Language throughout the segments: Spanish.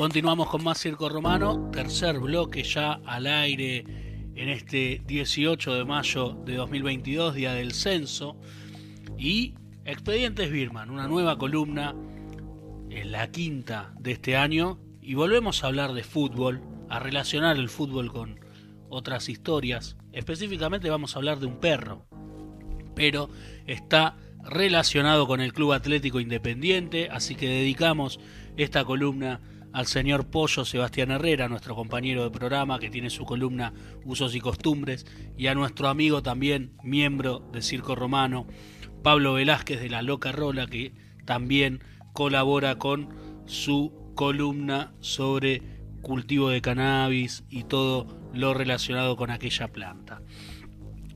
Continuamos con más Circo Romano, tercer bloque ya al aire en este 18 de mayo de 2022, día del censo, y Expedientes Birman, una nueva columna en la quinta de este año, y volvemos a hablar de fútbol, a relacionar el fútbol con otras historias. Específicamente vamos a hablar de un perro, pero está relacionado con el Club Atlético Independiente, así que dedicamos esta columna al señor Pollo Sebastián Herrera, nuestro compañero de programa que tiene su columna Usos y Costumbres, y a nuestro amigo también, miembro de Circo Romano, Pablo Velázquez de la Loca Rola, que también colabora con su columna sobre cultivo de cannabis y todo lo relacionado con aquella planta.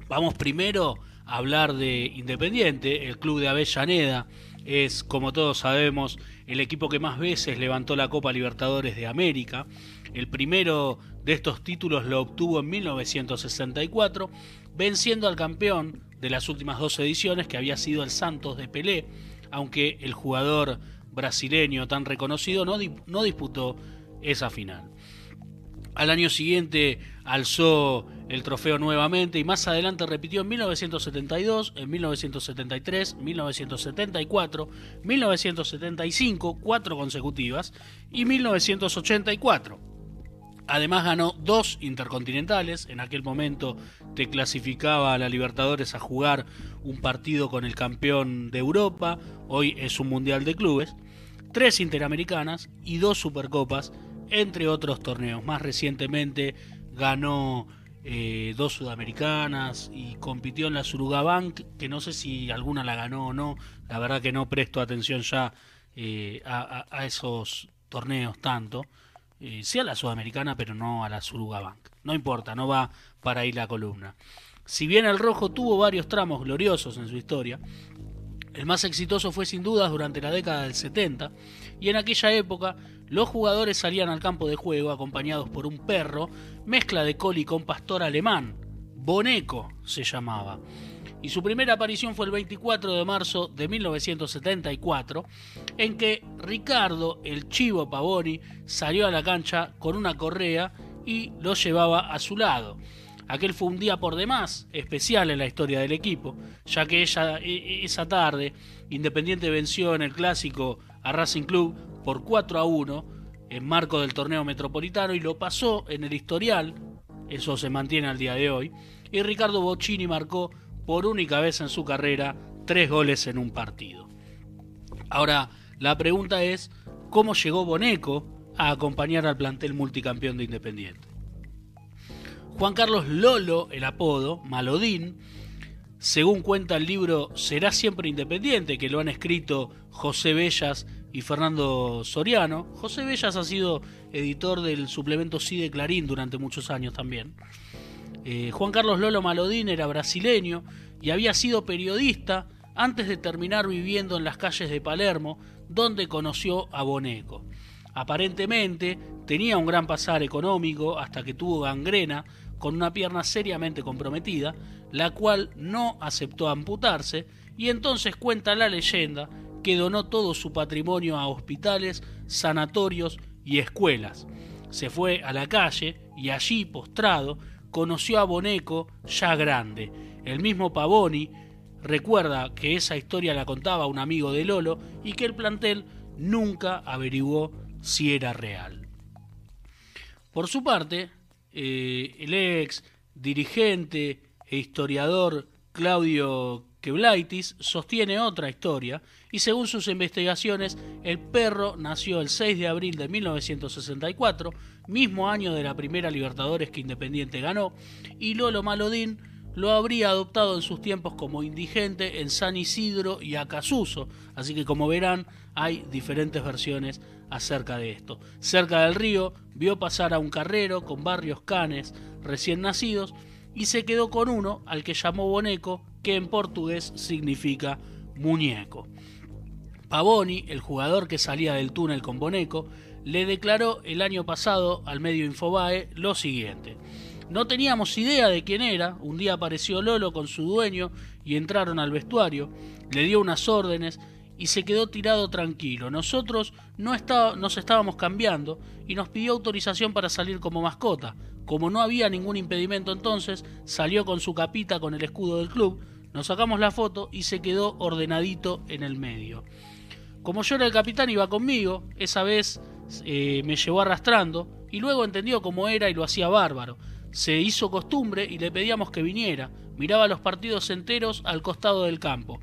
Vamos primero a hablar de Independiente, el club de Avellaneda es, como todos sabemos, el equipo que más veces levantó la Copa Libertadores de América. El primero de estos títulos lo obtuvo en 1964, venciendo al campeón de las últimas dos ediciones, que había sido el Santos de Pelé, aunque el jugador brasileño tan reconocido no, no disputó esa final. Al año siguiente alzó el trofeo nuevamente y más adelante repitió en 1972, en 1973, 1974, 1975, cuatro consecutivas, y 1984. Además ganó dos intercontinentales, en aquel momento te clasificaba a la Libertadores a jugar un partido con el campeón de Europa, hoy es un Mundial de Clubes, tres Interamericanas y dos Supercopas, entre otros torneos. Más recientemente ganó eh, dos sudamericanas y compitió en la Surugabank, que no sé si alguna la ganó o no, la verdad que no presto atención ya eh, a, esos torneos tanto, eh, sí a la sudamericana, pero no a la Surugabank. No importa, no va para ahí la columna. Si bien el rojo tuvo varios tramos gloriosos en su historia, el más exitoso fue sin dudas durante la década del 70, y en aquella época los jugadores salían al campo de juego acompañados por un perro, mezcla de coli con pastor alemán. Boneco se llamaba. Y su primera aparición fue el 24 de marzo de 1974, en que Ricardo, el chivo Pavoni, salió a la cancha con una correa y lo llevaba a su lado. Aquel fue un día por demás especial en la historia del equipo, ya que ella, e, e, esa tarde Independiente venció en el clásico a Racing Club por 4 a 1 en marco del torneo metropolitano y lo pasó en el historial, eso se mantiene al día de hoy, y Ricardo Bocchini marcó por única vez en su carrera tres goles en un partido. Ahora, la pregunta es, ¿cómo llegó Boneco a acompañar al plantel multicampeón de Independiente? Juan Carlos Lolo, el apodo, Malodín, según cuenta el libro Será siempre independiente, que lo han escrito José Bellas y Fernando Soriano. José Bellas ha sido editor del suplemento Sí de Clarín durante muchos años también. Eh, Juan Carlos Lolo Malodín era brasileño y había sido periodista antes de terminar viviendo en las calles de Palermo, donde conoció a Boneco. Aparentemente tenía un gran pasar económico hasta que tuvo gangrena con una pierna seriamente comprometida, la cual no aceptó amputarse, y entonces cuenta la leyenda que donó todo su patrimonio a hospitales, sanatorios y escuelas. Se fue a la calle y allí, postrado, conoció a Boneco ya grande. El mismo Pavoni recuerda que esa historia la contaba un amigo de Lolo y que el plantel nunca averiguó si era real. Por su parte, eh, el ex dirigente e historiador Claudio Queblaitis sostiene otra historia y según sus investigaciones, el perro nació el 6 de abril de 1964, mismo año de la primera Libertadores que Independiente ganó, y Lolo Malodín lo habría adoptado en sus tiempos como indigente en San Isidro y Acasuso, así que como verán hay diferentes versiones acerca de esto. Cerca del río vio pasar a un carrero con barrios canes recién nacidos y se quedó con uno al que llamó Boneco que en portugués significa muñeco. Pavoni, el jugador que salía del túnel con Boneco, le declaró el año pasado al medio Infobae lo siguiente. No teníamos idea de quién era, un día apareció Lolo con su dueño y entraron al vestuario, le dio unas órdenes y se quedó tirado tranquilo. Nosotros no nos estábamos cambiando y nos pidió autorización para salir como mascota. Como no había ningún impedimento entonces, salió con su capita con el escudo del club, nos sacamos la foto y se quedó ordenadito en el medio. Como yo era el capitán iba conmigo, esa vez eh, me llevó arrastrando y luego entendió cómo era y lo hacía bárbaro. Se hizo costumbre y le pedíamos que viniera. Miraba los partidos enteros al costado del campo.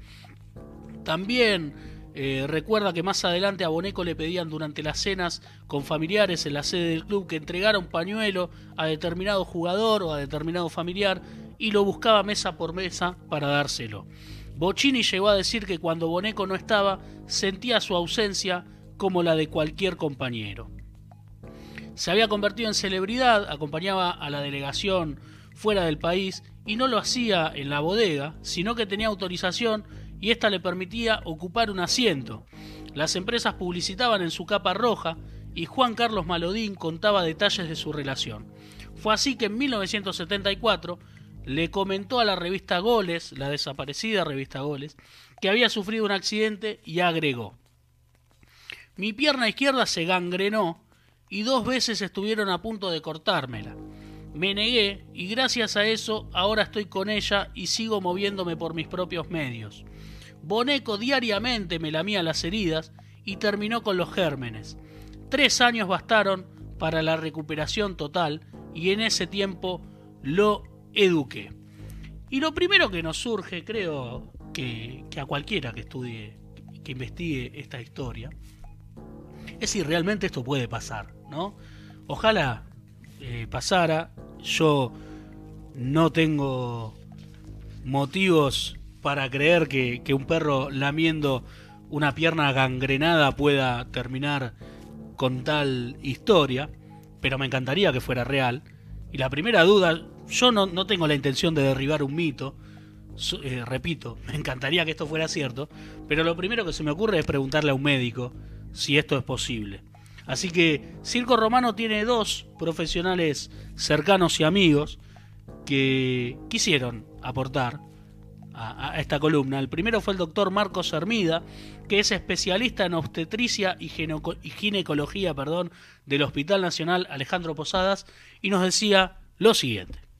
También eh, recuerda que más adelante a Boneco le pedían durante las cenas con familiares en la sede del club que entregara un pañuelo a determinado jugador o a determinado familiar y lo buscaba mesa por mesa para dárselo. Bocini llegó a decir que cuando Boneco no estaba sentía su ausencia como la de cualquier compañero. Se había convertido en celebridad, acompañaba a la delegación fuera del país y no lo hacía en la bodega, sino que tenía autorización y esta le permitía ocupar un asiento. Las empresas publicitaban en su capa roja y Juan Carlos Malodín contaba detalles de su relación. Fue así que en 1974 le comentó a la revista Goles, la desaparecida revista Goles, que había sufrido un accidente y agregó, mi pierna izquierda se gangrenó y dos veces estuvieron a punto de cortármela. Me negué y gracias a eso ahora estoy con ella y sigo moviéndome por mis propios medios. Boneco diariamente me lamía las heridas y terminó con los gérmenes. Tres años bastaron para la recuperación total y en ese tiempo lo eduqué. Y lo primero que nos surge, creo que, a cualquiera que estudie, que investigue esta historia, es si realmente esto puede pasar, ¿no? Ojalá eh, pasara. Yo no tengo motivos para creer que, un perro lamiendo una pierna gangrenada pueda terminar con tal historia, pero me encantaría que fuera real. Y la primera duda, yo no, tengo la intención de derribar un mito, eh, repito, me encantaría que esto fuera cierto, pero lo primero que se me ocurre es preguntarle a un médico si esto es posible. Así que Circo Romano tiene dos profesionales cercanos y amigos que quisieron aportar a, esta columna. El primero fue el doctor Marcos Hermida, que es especialista en obstetricia y, ginecología perdón, del Hospital Nacional Alejandro Posadas, y nos decía lo siguiente.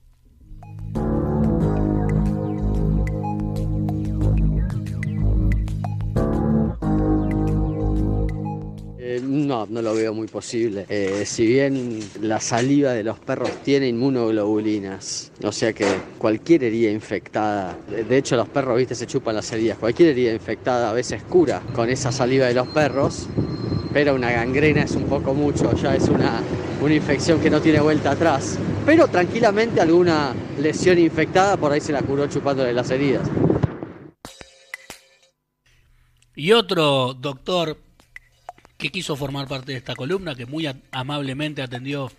No, no lo veo muy posible. Eh, si bien la saliva de los perros tiene inmunoglobulinas, o sea que cualquier herida infectada, de hecho los perros, viste, se chupan las heridas, cualquier herida infectada a veces cura con esa saliva de los perros, pero una gangrena es un poco mucho, ya es una, una infección que no tiene vuelta atrás. Pero tranquilamente alguna lesión infectada por ahí se la curó chupándole las heridas. Y otro doctor que quiso formar parte de esta columna, que muy amablemente atendió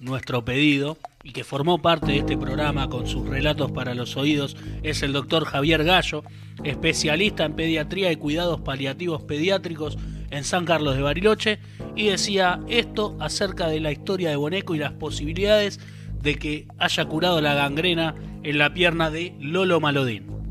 nuestro pedido y que formó parte de este programa con sus relatos para los oídos, es el doctor Javier Gallo, especialista en pediatría y cuidados paliativos pediátricos en San Carlos de Bariloche, y decía esto acerca de la historia de Boneco y las posibilidades de que haya curado la gangrena en la pierna de Lolo Malodín.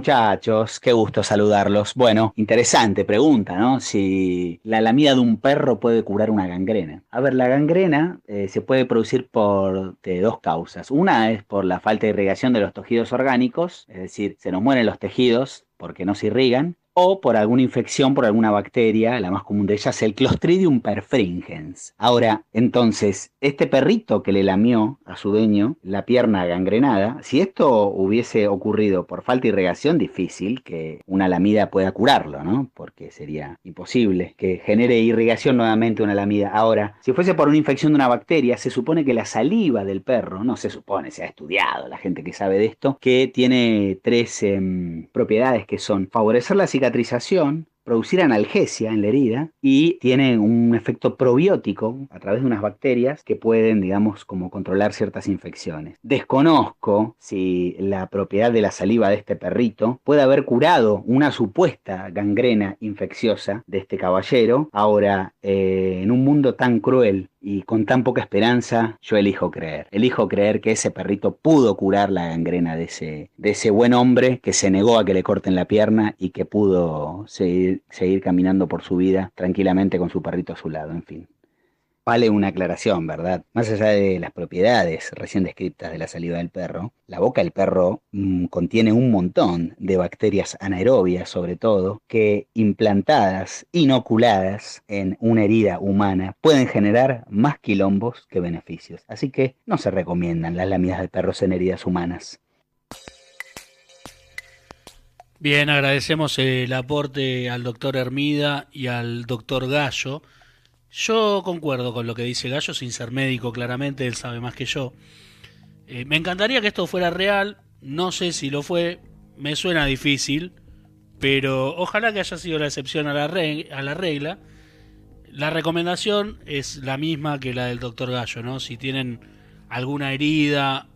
Muchachos, qué gusto saludarlos. Bueno, interesante pregunta, ¿no? Si la lamida de un perro puede curar una gangrena. A ver, la gangrena eh, se puede producir por dos causas. Una es por la falta de irrigación de los tejidos orgánicos, es decir, se nos mueren los tejidos porque no se irrigan o por alguna infección por alguna bacteria, la más común de ellas, el Clostridium perfringens. Ahora, entonces, este perrito que le lamió a su dueño la pierna gangrenada, si esto hubiese ocurrido por falta de irrigación, difícil que una lamida pueda curarlo, ¿no? Porque sería imposible que genere irrigación nuevamente una lamida. Ahora, si fuese por una infección de una bacteria, se supone que la saliva del perro, no se supone, se ha estudiado la gente que sabe de esto, que tiene tres em, propiedades que son favorecer la cicatrización, producir analgesia en la herida y tiene un efecto probiótico a través de unas bacterias que pueden, digamos, como controlar ciertas infecciones. Desconozco si la propiedad de la saliva de este perrito puede haber curado una supuesta gangrena infecciosa de este caballero. Ahora, eh, en un mundo tan cruel y con tan poca esperanza, yo elijo creer. Elijo creer que ese perrito pudo curar la gangrena de ese, de ese buen hombre que se negó a que le corten la pierna y que pudo seguir, seguir caminando por su vida tranquilamente con su perrito a su lado, en fin vale una aclaración, ¿verdad? Más allá de las propiedades recién descritas de la saliva del perro, la boca del perro mm, contiene un montón de bacterias anaerobias, sobre todo, que implantadas, inoculadas en una herida humana, pueden generar más quilombos que beneficios. Así que no se recomiendan las láminas de perros en heridas humanas. Bien, agradecemos el aporte al doctor Hermida y al doctor Gallo yo concuerdo con lo que dice Gallo, sin ser médico, claramente, él sabe más que yo. Eh, me encantaría que esto fuera real, no sé si lo fue, me suena difícil, pero ojalá que haya sido la excepción a la, a la regla. La recomendación es la misma que la del doctor Gallo, ¿no? Si tienen alguna herida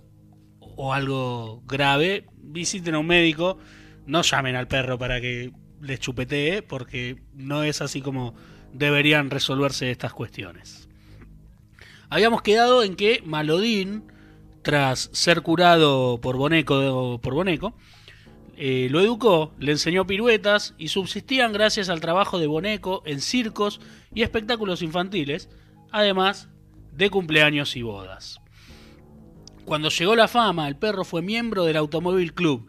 o algo grave, visiten a un médico, no llamen al perro para que les chupetee, porque no es así como deberían resolverse estas cuestiones. Habíamos quedado en que Malodín, tras ser curado por Boneco, por Boneco eh, lo educó, le enseñó piruetas y subsistían gracias al trabajo de Boneco en circos y espectáculos infantiles, además de cumpleaños y bodas. Cuando llegó la fama, el perro fue miembro del Automóvil Club,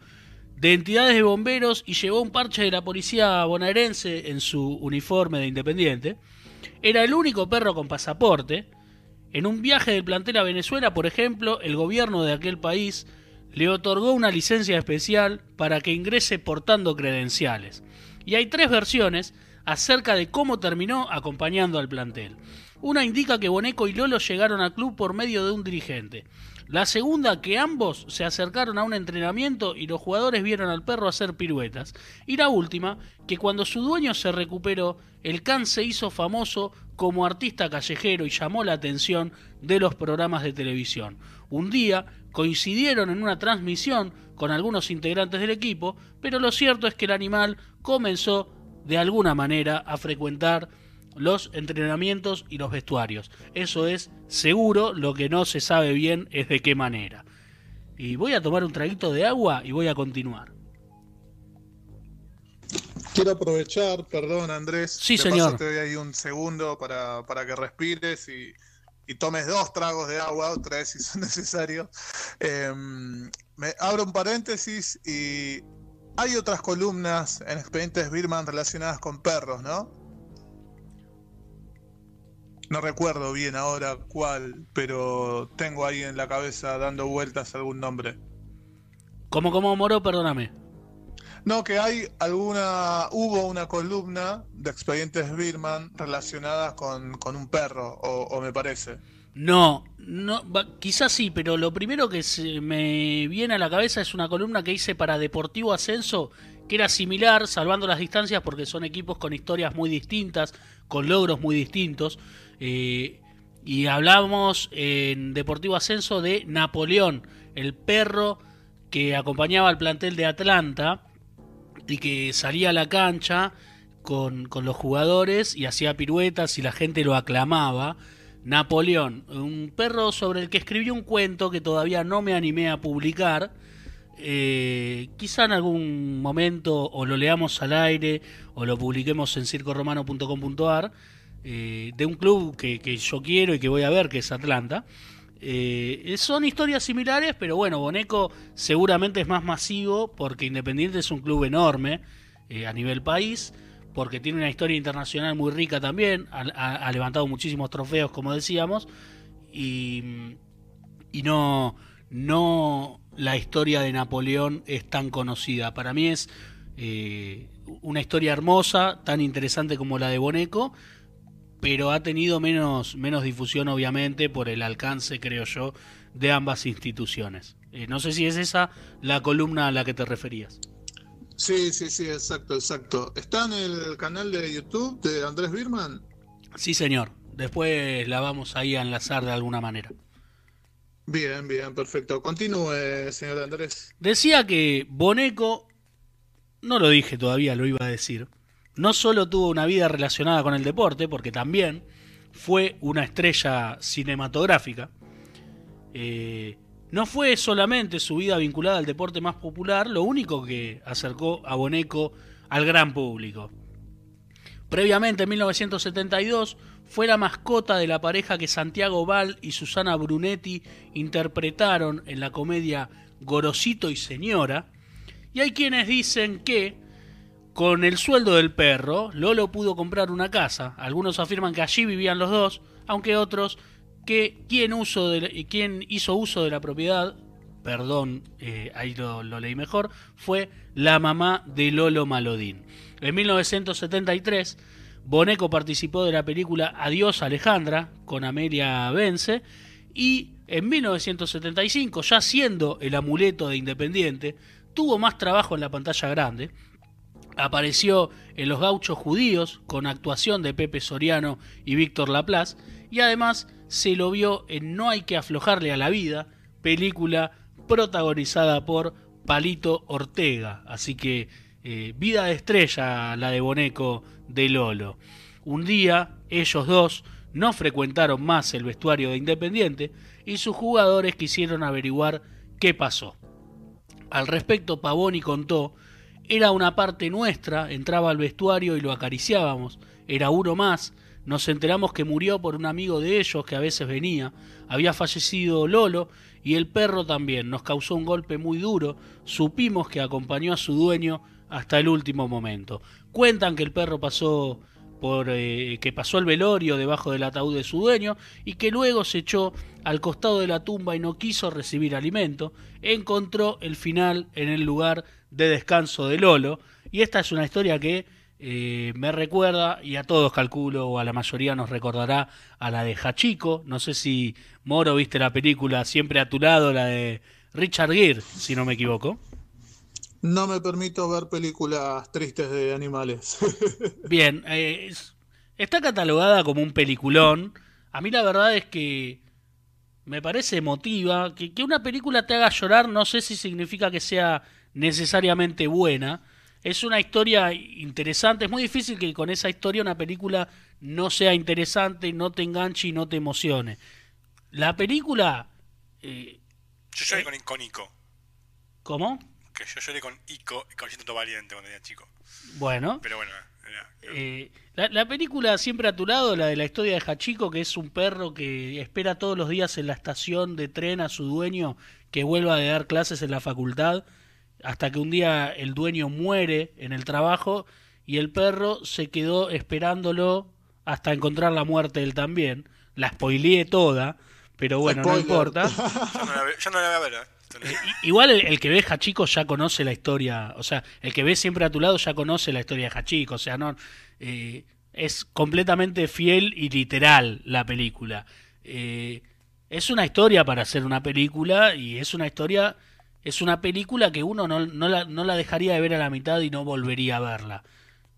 de entidades de bomberos y llevó un parche de la policía bonaerense en su uniforme de independiente. Era el único perro con pasaporte. En un viaje del plantel a Venezuela, por ejemplo, el gobierno de aquel país le otorgó una licencia especial para que ingrese portando credenciales. Y hay tres versiones acerca de cómo terminó acompañando al plantel. Una indica que Boneco y Lolo llegaron al club por medio de un dirigente. La segunda, que ambos se acercaron a un entrenamiento y los jugadores vieron al perro hacer piruetas. Y la última, que cuando su dueño se recuperó, el can se hizo famoso como artista callejero y llamó la atención de los programas de televisión. Un día coincidieron en una transmisión con algunos integrantes del equipo, pero lo cierto es que el animal comenzó de alguna manera a frecuentar los entrenamientos y los vestuarios. Eso es seguro, lo que no se sabe bien es de qué manera. Y voy a tomar un traguito de agua y voy a continuar. Quiero aprovechar, perdón Andrés, sí, señor. te doy ahí un segundo para, que respires y, tomes dos tragos de agua, otra vez si son necesarios. Em, me abro un paréntesis y hay otras columnas en expedientes Birman relacionadas con perros, ¿no? No recuerdo bien ahora cuál, pero tengo ahí en la cabeza dando vueltas algún nombre. ¿Cómo, cómo, Moro? Perdóname. No, que hay alguna, hubo una columna de expedientes Birman relacionada con, un perro, o, me parece. No, no, quizás sí, pero lo primero que se me viene a la cabeza es una columna que hice para Deportivo Ascenso, que era similar, salvando las distancias, porque son equipos con historias muy distintas, con logros muy distintos. Eh, y hablamos en Deportivo Ascenso de Napoleón, el perro que acompañaba al plantel de Atlanta y que salía a la cancha con, los jugadores y hacía piruetas y la gente lo aclamaba. Napoleón, un perro sobre el que escribí un cuento que todavía no me animé a publicar. Eh, quizá en algún momento o lo leamos al aire o lo publiquemos en circoromano.com.ar eh, de un club que, yo quiero y que voy a ver, que es Atlanta. Eh, son historias similares, pero bueno, Boneco seguramente es más masivo porque Independiente es un club enorme eh, a nivel país, porque tiene una historia internacional muy rica también, ha, levantado muchísimos trofeos, como decíamos, y, y no, no la historia de Napoleón es tan conocida. Para mí es una historia hermosa, tan interesante como la de Boneco pero ha tenido menos, menos difusión obviamente por el alcance, creo yo, de ambas instituciones. Eh, no sé si es esa la columna a la que te referías. Sí, sí, sí, exacto, exacto. ¿Está en el canal de YouTube de Andrés Birman? Sí, señor. Después la vamos ahí a enlazar de alguna manera. Bien, bien, perfecto. Continúe, señor Andrés. Decía que Boneco, no lo dije todavía, lo iba a decir, no solo tuvo una vida relacionada con el deporte, porque también fue una estrella cinematográfica, eh, no fue solamente su vida vinculada al deporte más popular lo único que acercó a Boneco al gran público. Previamente, en 1972, fue la mascota de la pareja que Santiago Val y Susana Brunetti interpretaron en la comedia Gorosito y Señora. Y hay quienes dicen que con el sueldo del perro, Lolo pudo comprar una casa. Algunos afirman que allí vivían los dos, aunque otros que quien, de, hizo uso de la propiedad, perdón, eh, ahí lo, lo leí mejor, fue la mamá de Lolo Malodín. En 1973, Boneco participó de la película Adiós Alejandra con Amelia Vence y en 1975, ya siendo el amuleto de Independiente, tuvo más trabajo en la pantalla grande. Apareció en Los Gauchos Judíos con actuación de Pepe Soriano y Víctor Laplace y además se lo vio en No hay que aflojarle a la vida, película protagonizada por Palito Ortega. Así que eh, vida de estrella la de Boneco de Lolo. Un día ellos dos no frecuentaron más el vestuario de Independiente y sus jugadores quisieron averiguar qué pasó. Al respecto Pavoni contó, era una parte nuestra, entraba al vestuario y lo acariciábamos, era uno más, nos enteramos que murió por un amigo de ellos que a veces venía. Había fallecido Lolo y el perro también. Nos causó un golpe muy duro. Supimos que acompañó a su dueño hasta el último momento. Cuentan que el perro pasó por eh, que pasó el velorio debajo del ataúd de su dueño y que luego se echó al costado de la tumba y no quiso recibir alimento. Encontró el final en el lugar de descanso de Lolo y esta es una historia que eh, me recuerda, y a todos calculo, o a la mayoría nos recordará, a la de Hachico. No sé si Moro viste la película Siempre a tu lado, la de Richard Gere, si no me equivoco. No me permito ver películas tristes de animales. Bien, eh, está catalogada como un peliculón. A mí la verdad es que me parece emotiva. Que, que una película te haga llorar no sé si significa que sea necesariamente buena es una historia interesante. Es muy difícil que con esa historia una película no sea interesante, no te enganche y no te emocione. La película. Eh, yo lloré eh, con, Ico. ¿Cómo? Que yo lloré con Ico, con Siento Valiente cuando era chico. Bueno. Pero bueno. Eh, la, la, película Siempre a tu lado, la de la historia de Hachiko, que es un perro que espera todos los días en la estación de tren a su dueño que vuelva a dar clases en la facultad hasta que un día el dueño muere en el trabajo y el perro se quedó esperándolo hasta encontrar la muerte él también. La spoileé toda, pero bueno, no importa. Yo no la, voy a ver. ¿eh? Eh, igual el, que ve Hachiko ya conoce la historia, o sea, el que ve siempre a tu lado ya conoce la historia de Hachiko, o sea, no eh, es completamente fiel y literal la película. es una historia para hacer una película y es una historia es una película que uno no, la, dejaría de ver a la mitad y no volvería a verla.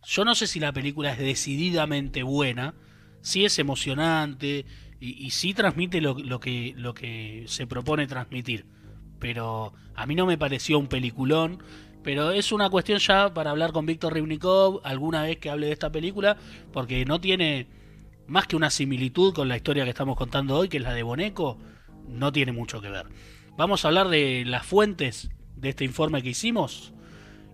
Yo no sé si la película es decididamente buena, sí es emocionante y, sí transmite lo, que, lo que se propone transmitir. Pero a mí no me pareció un peliculón. Pero es una cuestión ya para hablar con Víctor Rivnikov alguna vez que hable de esta película, porque no tiene más que una similitud con la historia que estamos contando hoy, que es la de Boneco, no tiene mucho que ver. Vamos a hablar de las fuentes de este informe que hicimos.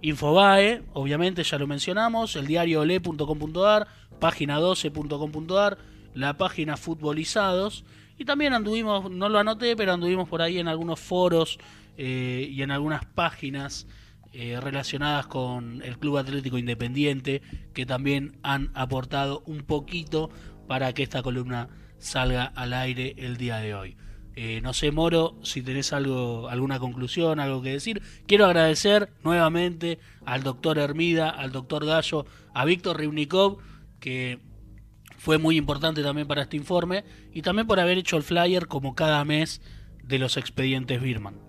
Infobae, obviamente ya lo mencionamos, el diario ole.com.ar, página 12.com.ar, la página Futbolizados. Y también anduvimos, no lo anoté, pero anduvimos por ahí en algunos foros eh, y en algunas páginas eh, relacionadas con el Club Atlético Independiente, que también han aportado un poquito para que esta columna salga al aire el día de hoy. Eh, no sé, Moro, si tenés algo, alguna conclusión, algo que decir. Quiero agradecer nuevamente al doctor Hermida, al doctor Gallo, a Víctor Rivnikov, que fue muy importante también para este informe, y también por haber hecho el flyer como cada mes de los expedientes Birman.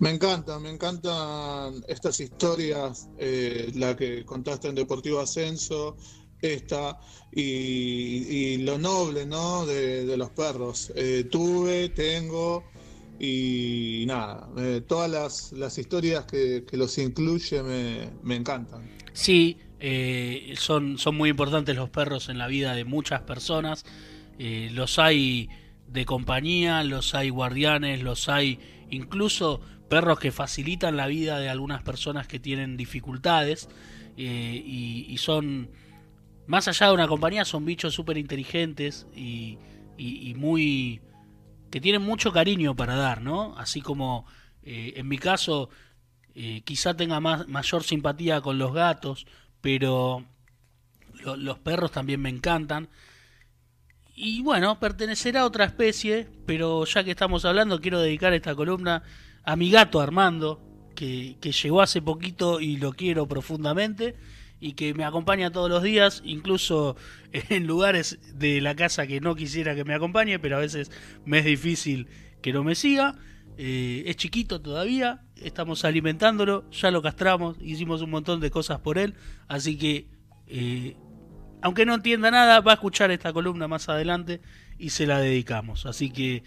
Me encanta, me encantan estas historias, eh, la que contaste en Deportivo Ascenso, esta, y, lo noble, ¿no? De, los perros. Eh, tuve, tengo, y nada, eh, todas las, las, historias que, los incluye me, me encantan. Sí, son, son muy importantes los perros en la vida de muchas personas. los hay de compañía, los hay guardianes, los hay incluso perros que facilitan la vida de algunas personas que tienen dificultades eh, y, son, más allá de una compañía, son bichos súper inteligentes y, muy... que tienen mucho cariño para dar, ¿no? Así como eh, en mi caso eh, quizá tenga más, mayor simpatía con los gatos, pero los perros también me encantan. Y bueno, pertenecerá a otra especie, pero ya que estamos hablando, quiero dedicar esta columna a mi gato Armando, que, llegó hace poquito y lo quiero profundamente y que me acompaña todos los días, incluso en lugares de la casa que no quisiera que me acompañe, pero a veces me es difícil que no me siga. Eh, es chiquito todavía, estamos alimentándolo, ya lo castramos, hicimos un montón de cosas por él, así que eh, aunque no entienda nada, va a escuchar esta columna más adelante y se la dedicamos. Así que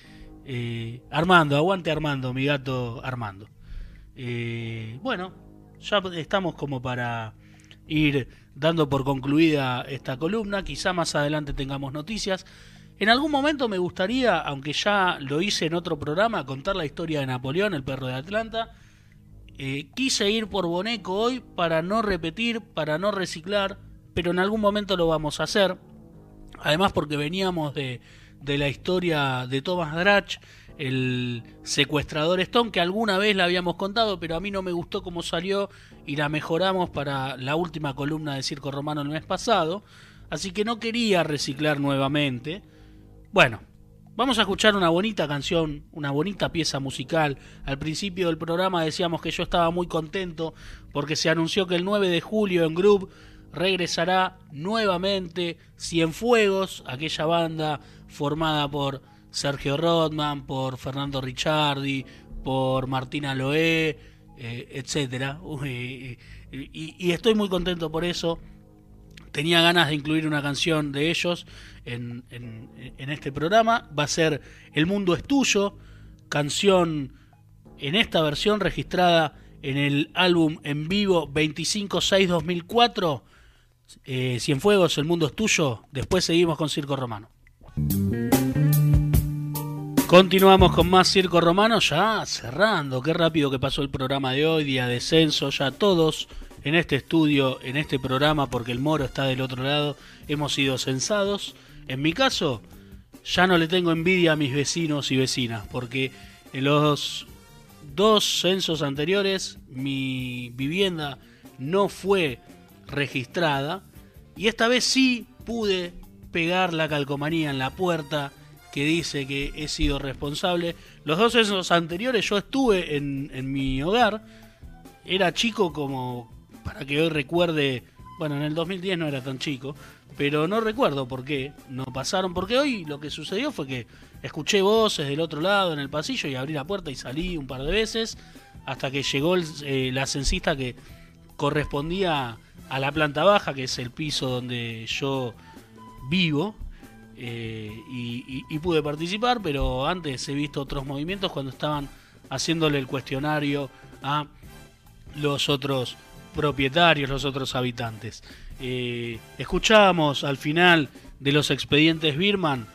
eh, Armando, aguante Armando, mi gato Armando. Bueno, ya estamos como para ir dando por concluida esta columna. Quizá más adelante tengamos noticias. En algún momento me gustaría, aunque ya lo hice en otro programa, contar la historia de Napoleón, el perro de Atlanta. Eh, quise ir por Boneco hoy para no repetir, para no reciclar, pero en algún momento lo vamos a hacer. Además porque veníamos de, de la historia de Thomas Drach, el secuestrador Stone, que alguna vez la habíamos contado, pero a mí no me gustó cómo salió y la mejoramos para la última columna de Circo Romano el mes pasado, así que no quería reciclar nuevamente. Bueno, vamos a escuchar una bonita canción, una bonita pieza musical. Al principio del programa decíamos que yo estaba muy contento porque se anunció que el 9 de julio en Group regresará nuevamente Cienfuegos, aquella banda formada por Sergio Rodman, por Fernando Ricciardi, por Martina Loé, eh, etcétera. y, estoy muy contento por eso. Tenía ganas de incluir una canción de ellos en, en este programa. Va a ser El Mundo es Tuyo, canción en esta versión registrada en el álbum en vivo 25-6-2004. Eh, Cienfuegos, El Mundo es Tuyo. Después seguimos con Circo Romano. Continuamos con más Circo Romano, ya cerrando. Qué rápido que pasó el programa de hoy, día de censo. Ya todos en este estudio, en este programa, porque el moro está del otro lado, hemos sido censados. En mi caso, ya no le tengo envidia a mis vecinos y vecinas, porque en los dos censos anteriores mi vivienda no fue registrada y esta vez sí pude pegar la calcomanía en la puerta que dice que he sido responsable. Los dos esos anteriores yo estuve en, mi hogar. Era chico como, para que hoy recuerde, bueno, en el 2010 no era tan chico, pero no recuerdo por qué no pasaron, porque hoy lo que sucedió fue que escuché voces del otro lado en el pasillo y abrí la puerta y salí un par de veces hasta que llegó eh, la censista que correspondía a la planta baja, que es el piso donde yo vivo, eh, y, pude participar, pero antes he visto otros movimientos cuando estaban haciéndole el cuestionario a los otros propietarios, los otros habitantes. Eh, escuchábamos al final de los expedientes Birman,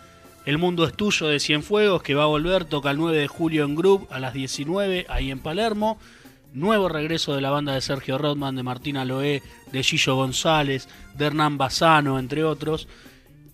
El mundo es tuyo de Cienfuegos, que va a volver, toca el 9 de julio en Group a las 19, ahí en Palermo. Nuevo regreso de la banda de Sergio Rodman, de Martina Loé, de Gillo González, de Hernán Bazano, entre otros.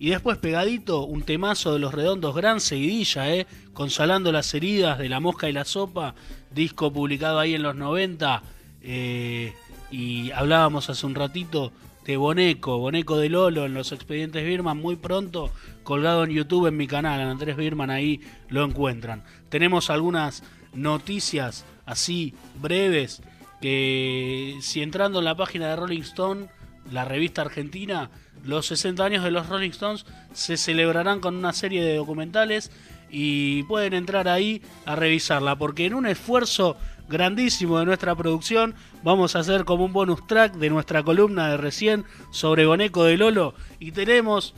Y después pegadito, un temazo de los redondos, gran seguidilla, ¿eh? Consalando las heridas de la mosca y la sopa, disco publicado ahí en los 90. Eh, y hablábamos hace un ratito de Boneco, Boneco de Lolo en los expedientes Birman, muy pronto colgado en YouTube en mi canal, en Andrés Birman, ahí lo encuentran. Tenemos algunas noticias así breves que si entrando en la página de Rolling Stone, la revista argentina, los 60 años de los Rolling Stones se celebrarán con una serie de documentales. y pueden entrar ahí a revisarla, porque en un esfuerzo grandísimo de nuestra producción vamos a hacer como un bonus track de nuestra columna de recién sobre Boneco de Lolo y tenemos,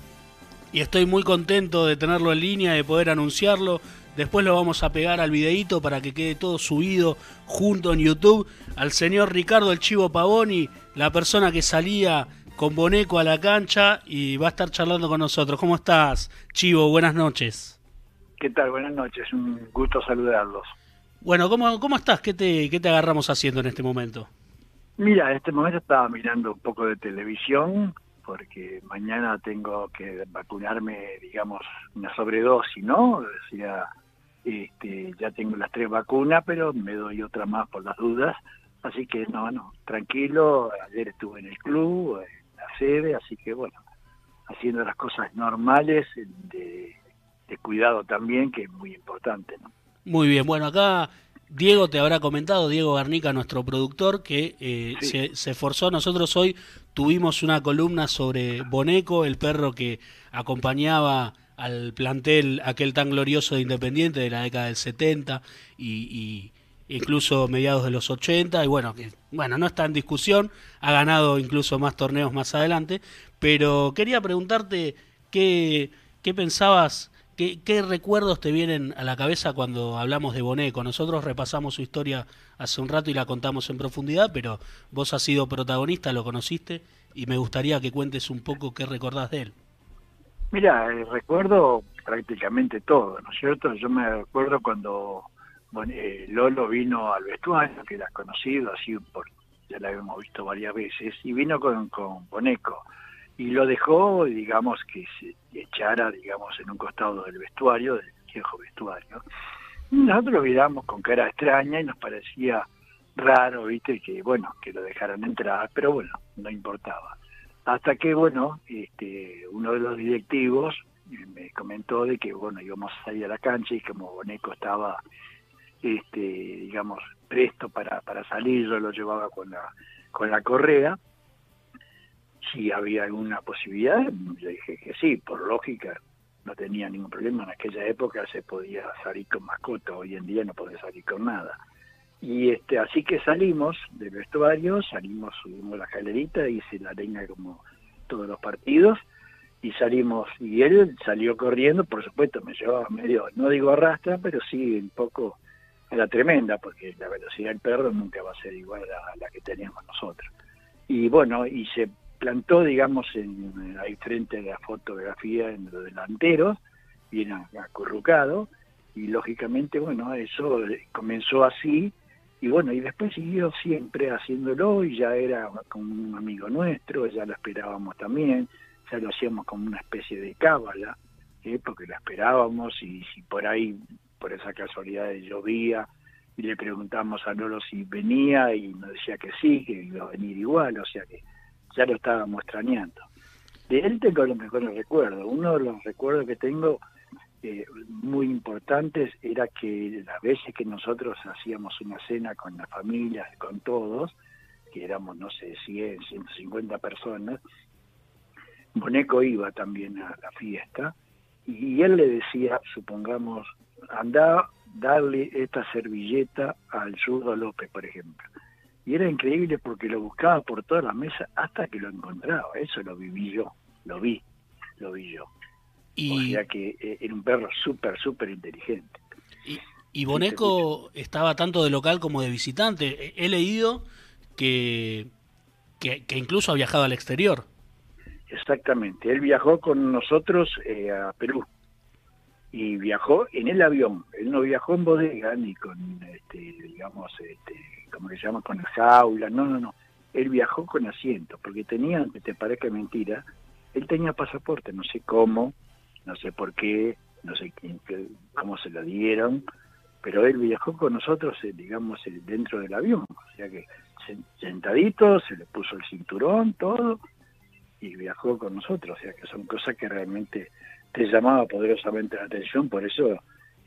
y estoy muy contento de tenerlo en línea, de poder anunciarlo, Después lo vamos a pegar al videíto para que quede todo subido junto en YouTube. Al señor Ricardo El Chivo Pavoni, la persona que salía con Boneco a la cancha y va a estar charlando con nosotros. ¿Cómo estás, Chivo? Buenas noches. ¿Qué tal? Buenas noches. Un gusto saludarlos. Bueno, ¿cómo, cómo estás? ¿Qué te, ¿Qué te agarramos haciendo en este momento? Mira, en este momento estaba mirando un poco de televisión porque mañana tengo que vacunarme, digamos, una sobredosis, ¿no? Decía este, ya tengo las tres vacunas, pero me doy otra más por las dudas. Así que no, no, tranquilo. Ayer estuve en el club, en la sede, así que bueno, haciendo las cosas normales de, cuidado también, que es muy importante. ¿no? Muy bien, bueno, acá Diego te habrá comentado, Diego Garnica, nuestro productor, que eh, se, se, esforzó. Nosotros hoy tuvimos una columna sobre Boneco, el perro que acompañaba al plantel aquel tan glorioso de Independiente de la década del 70 y, incluso mediados de los 80 y bueno, que bueno, no está en discusión, ha ganado incluso más torneos más adelante, pero quería preguntarte qué, qué pensabas, qué, qué recuerdos te vienen a la cabeza cuando hablamos de Boneco. Nosotros repasamos su historia hace un rato y la contamos en profundidad, pero vos has sido protagonista, lo conociste y me gustaría que cuentes un poco qué recordás de él. Mira, eh, recuerdo prácticamente todo, ¿no es cierto? Yo me acuerdo cuando eh, Lolo vino al vestuario, que era conocido así por, ya lo habíamos visto varias veces, y vino con, con Boneco y lo dejó, digamos, que se echara, digamos, en un costado del vestuario, del viejo vestuario. nosotros lo miramos con cara extraña y nos parecía raro, viste, que bueno, que lo dejaran entrar, pero bueno, no importaba. Hasta que, bueno, este, uno de los directivos me comentó de que, bueno, íbamos a salir a la cancha y como Boneco estaba, este, digamos, presto para, para salir, yo lo llevaba con la, con la correa, si había alguna posibilidad, yo dije que sí, por lógica, no tenía ningún problema. En aquella época se podía salir con mascota, hoy en día no puede salir con nada. Y este, así que salimos del vestuario, salimos, subimos la escalerita, hice la leña como todos los partidos, y salimos, y él salió corriendo, por supuesto me llevaba medio, no digo arrastra, pero sí un poco, era tremenda, porque la velocidad del perro nunca va a ser igual a la que teníamos nosotros. Y bueno, y se plantó, digamos, en, ahí frente a la fotografía en los delanteros, bien acurrucado, y lógicamente, bueno, eso comenzó así, y bueno, y después siguió siempre haciéndolo y ya era como un amigo nuestro, ya lo esperábamos también, ya lo hacíamos como una especie de cábala, ¿eh? porque lo esperábamos y si por ahí, por esa casualidad llovía, y le preguntamos a Lolo si venía y nos decía que sí, que iba a venir igual, o sea que ya lo estábamos extrañando. De él tengo los mejores recuerdos. Uno de los recuerdos que tengo eh, muy importantes era que las veces que nosotros hacíamos una cena con las familias, con todos, que éramos, no sé, 100, 150 personas, Boneco iba también a la fiesta y él le decía, supongamos, anda darle esta servilleta al zurdo López, por ejemplo. Y era increíble porque lo buscaba por toda la mesa hasta que lo encontraba. Eso lo viví yo, lo vi, lo vi yo. Y... O sea que eh, era un perro súper, súper inteligente. Y, y Boneco estaba tanto de local como de visitante. He leído que, que, incluso ha viajado al exterior. Exactamente. Él viajó con nosotros eh, a Perú y viajó en el avión. Él no viajó en bodega ni con, este, digamos, este, como que se llama, con jaula. No, no, no. Él viajó con asiento porque tenía, que te parezca mentira, él tenía pasaporte, no sé cómo, no sé por qué, no sé quién, cómo se lo dieron, pero él viajó con nosotros, eh, digamos, eh, dentro del avión, o sea que sentadito, se le puso el cinturón, todo, y viajó con nosotros, o sea que son cosas que realmente te llamaba poderosamente la atención, por eso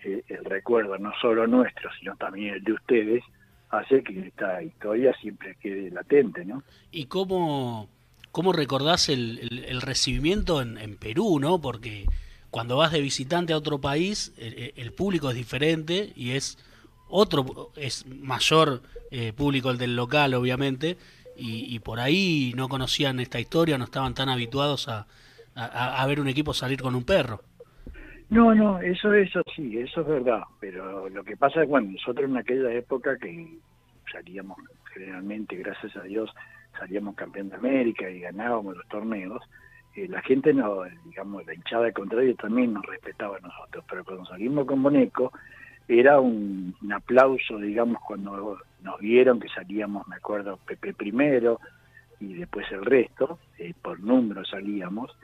eh, el recuerdo no solo nuestro, sino también el de ustedes, hace que esta historia siempre quede latente, ¿no? ¿Y cómo, cómo recordás el, el, recibimiento en, en Perú, no? Porque cuando vas de visitante a otro país, el, público es diferente y es otro, es mayor eh, público el del local, obviamente, y, por ahí no conocían esta historia, no estaban tan habituados a, a, ver un equipo salir con un perro. No, no, eso, eso sí, eso es verdad, pero lo que pasa es, bueno, nosotros en aquella época que salíamos generalmente, gracias a Dios, salíamos campeón de América y ganábamos los torneos, eh, la gente no, digamos, la hinchada de contrario también nos respetaba a nosotros, pero cuando salimos con Boneco era un, aplauso, digamos, cuando nos vieron que salíamos, me acuerdo, Pepe primero y después el resto, eh, por número salíamos,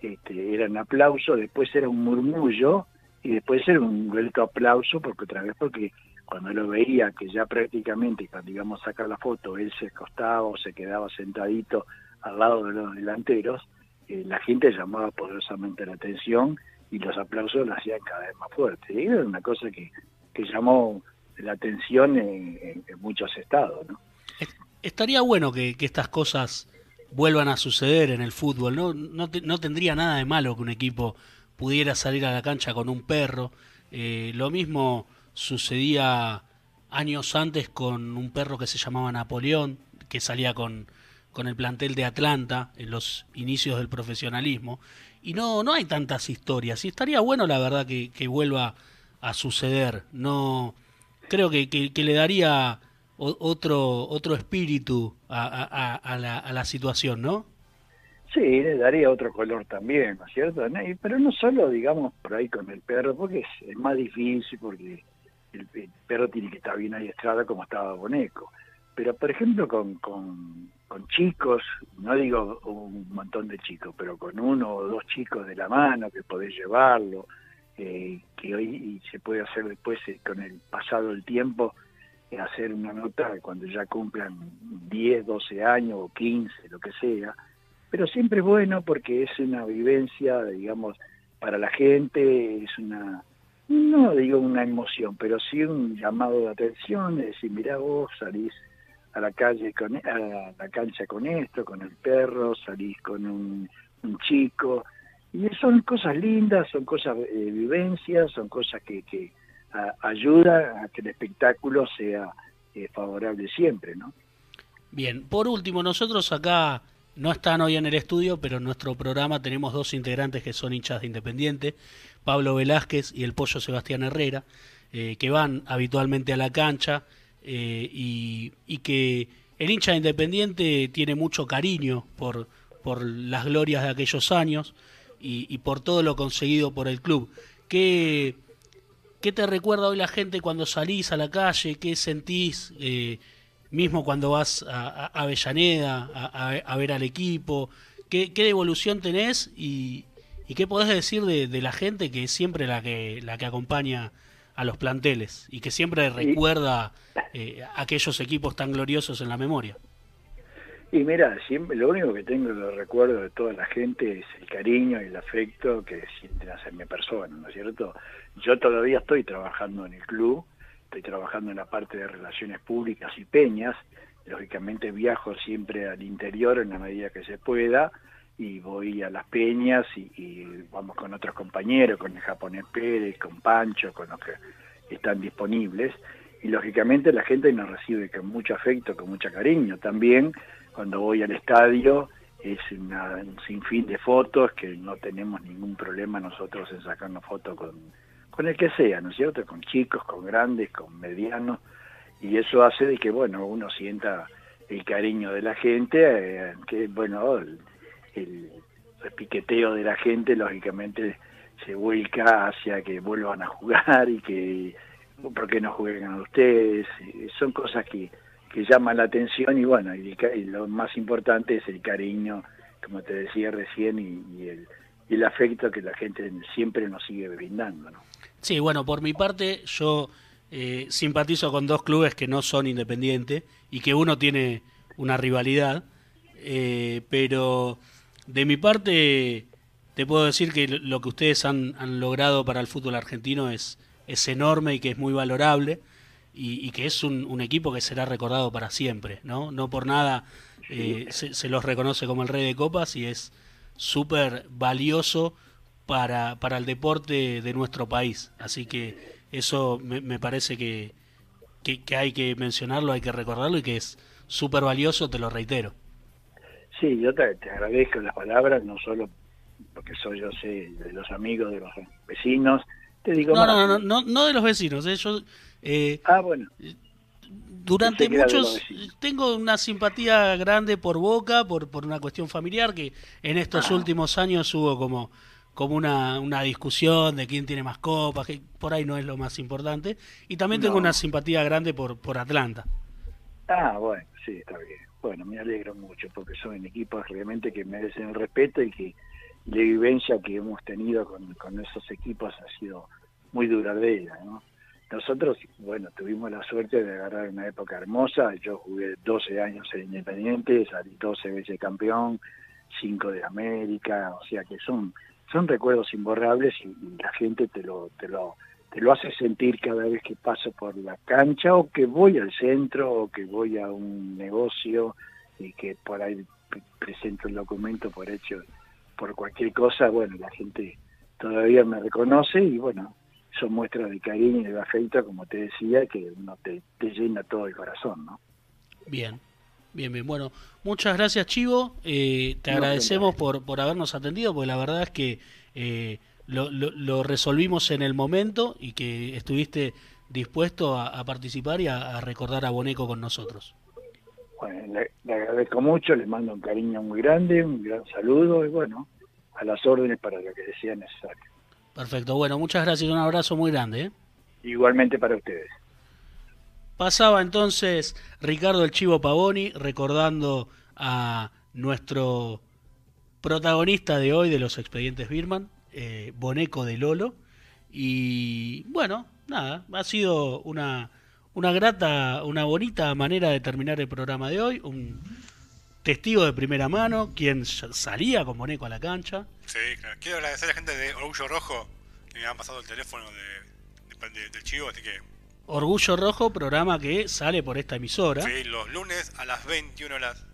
este, era un aplauso, después era un murmullo y después era un vuelto aplauso porque otra vez porque cuando lo veía que ya prácticamente cuando íbamos a sacar la foto él se acostaba o se quedaba sentadito al lado de los delanteros eh, la gente llamaba poderosamente la atención y los aplausos lo hacían cada vez más fuertes. Y era una cosa que, que llamó la atención en, muchos estados. ¿no? Estaría bueno que, estas cosas vuelvan a suceder en el fútbol. ¿no? Tendría nada de malo que un equipo pudiera salir a la cancha con un perro. Eh, lo mismo sucedía años antes con un perro que se llamaba Napoleón, que salía con, el plantel de Atlanta en los inicios del profesionalismo. Y no, no hay tantas historias. Y estaría bueno, la verdad, que, vuelva a suceder. No Creo que, que, le daría otro, otro espíritu a, a, la, a la situación, ¿no? Sí, le daría otro color también, ¿no es cierto? Pero no solo, digamos, por ahí con el perro, porque es, más difícil, porque el, perro tiene que estar bien adiestrado como estaba Boneco. Pero, por ejemplo, con, con, con chicos, no digo un montón de chicos, pero con uno o dos chicos de la mano que podés llevarlo, eh, que hoy se puede hacer después eh, con el pasado del tiempo, eh, hacer una nota cuando ya cumplan 10, 12 años o 15, lo que sea, pero siempre es bueno porque es una vivencia, digamos, para la gente, es una, no digo una emoción, pero sí un llamado de atención, de decir, mirá vos salís a la calle con a la cancha con esto, con el perro, salís con un, chico y son cosas lindas, son cosas eh, vivencias, son cosas que, que ayudan a que el espectáculo sea eh, favorable siempre, ¿no? Bien, por último, nosotros acá no están hoy en el estudio, pero en nuestro programa tenemos dos integrantes que son hinchas de Independiente, Pablo Velázquez y el Pollo Sebastián Herrera, eh, que van habitualmente a la cancha eh, y, que el hincha independiente tiene mucho cariño por, por las glorias de aquellos años y, por todo lo conseguido por el club. ¿Qué, ¿Qué, te recuerda hoy la gente cuando salís a la calle? ¿Qué sentís eh, mismo cuando vas a, Avellaneda a, ver al equipo? ¿Qué, qué devolución tenés y, y qué podés decir de, de, la gente que es siempre la que, la que acompaña a los planteles y que siempre recuerda eh, aquellos equipos tan gloriosos en la memoria. Y mira, siempre lo único que tengo de recuerdo de toda la gente es el cariño y el afecto que sienten hacia mi persona, ¿no es cierto? Yo todavía estoy trabajando en el club, estoy trabajando en la parte de relaciones públicas y peñas, lógicamente viajo siempre al interior en la medida que se pueda, y voy a las peñas y, vamos con otros compañeros, con el japonés Pérez, con Pancho, con los que están disponibles. Y lógicamente la gente nos recibe con mucho afecto, con mucho cariño. También cuando voy al estadio es un sinfín de fotos que no tenemos ningún problema nosotros en sacarnos fotos con, con el que sea, ¿no es cierto? Con chicos, con grandes, con medianos. Y eso hace de que, bueno, uno sienta el cariño de la gente, eh, que, bueno, el, piqueteo de la gente lógicamente se vuelca hacia que vuelvan a jugar y que por qué no jueguen a ustedes son cosas que, que llaman la atención y bueno y, lo más importante es el cariño como te decía recién y, el, y afecto que la gente siempre nos sigue brindando ¿no? sí bueno por mi parte yo eh, simpatizo con dos clubes que no son independientes y que uno tiene una rivalidad eh, pero de mi parte, te puedo decir que lo que ustedes han, logrado para el fútbol argentino es, es enorme y que es muy valorable y, que es un, equipo que será recordado para siempre, ¿no? No por nada eh, se, los reconoce como el rey de copas y es súper valioso para, para el deporte de nuestro país. Así que eso me, me parece que, que, que hay que mencionarlo, hay que recordarlo y que es súper valioso, te lo reitero. Sí, yo te, te agradezco las palabras, no solo porque soy yo sé de los amigos, de los vecinos. Te digo No, más, no, no, no, no de los vecinos. eh, Yo, eh, Ah, bueno, durante muchos tengo una simpatía grande por Boca por por una cuestión familiar que en estos Ah. últimos años hubo como como una, una discusión de quién tiene más copas que por ahí no es lo más importante y también tengo una simpatía grande por por Atlanta ah, bueno, sí, está bien. Bueno, me alegro mucho porque son equipos realmente que merecen el respeto y que la vivencia que hemos tenido con, con esos equipos ha sido muy duradera, ¿no? Nosotros, bueno, tuvimos la suerte de agarrar una época hermosa. Yo jugué 12 años en Independiente, salí 12 veces campeón, 5 de América, o sea que son son recuerdos imborrables y, y la gente te lo te lo te lo hace sentir cada vez que paso por la cancha o que voy al centro o que voy a un negocio y que por ahí pre- presento el documento por hecho por cualquier cosa, bueno, la gente todavía me reconoce y bueno, son muestras de cariño y de afecto, como te decía, que uno te, te llena todo el corazón, ¿no? bien bien bien bueno muchas gracias Chivo Eh, te No, agradecemos de por por habernos atendido porque la verdad es que eh, lo, lo, lo resolvimos en el momento y que estuviste dispuesto a, a participar y a, a recordar a Boneco con nosotros Bueno, le, le agradezco mucho, les mando un cariño muy grande, un gran saludo y bueno, a las órdenes para lo que sea necesario. Perfecto, bueno, muchas gracias, un abrazo muy grande. ¿eh? Igualmente para ustedes. Pasaba entonces Ricardo el Chivo Pavoni recordando a nuestro protagonista de hoy de los expedientes Birman, eh, Boneco de Lolo. Y bueno, nada, ha sido una, una grata, una bonita manera de terminar el programa de hoy. Un testigo de primera mano, quien sa- salía con Boneco a la cancha. Sí, claro. Quiero agradecer a la gente de Orgullo Rojo que me han pasado el teléfono de, de- de- del chivo, así que Orgullo Rojo, programa que sale por esta emisora. sí, los lunes a las 21 horas,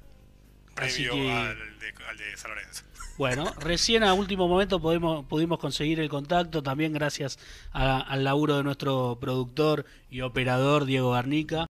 previo que- al, de, al de San Lorenzo. Bueno, recién a último momento pudimos, pudimos conseguir el contacto, también gracias a- al laburo de nuestro productor y operador Diego Garnica.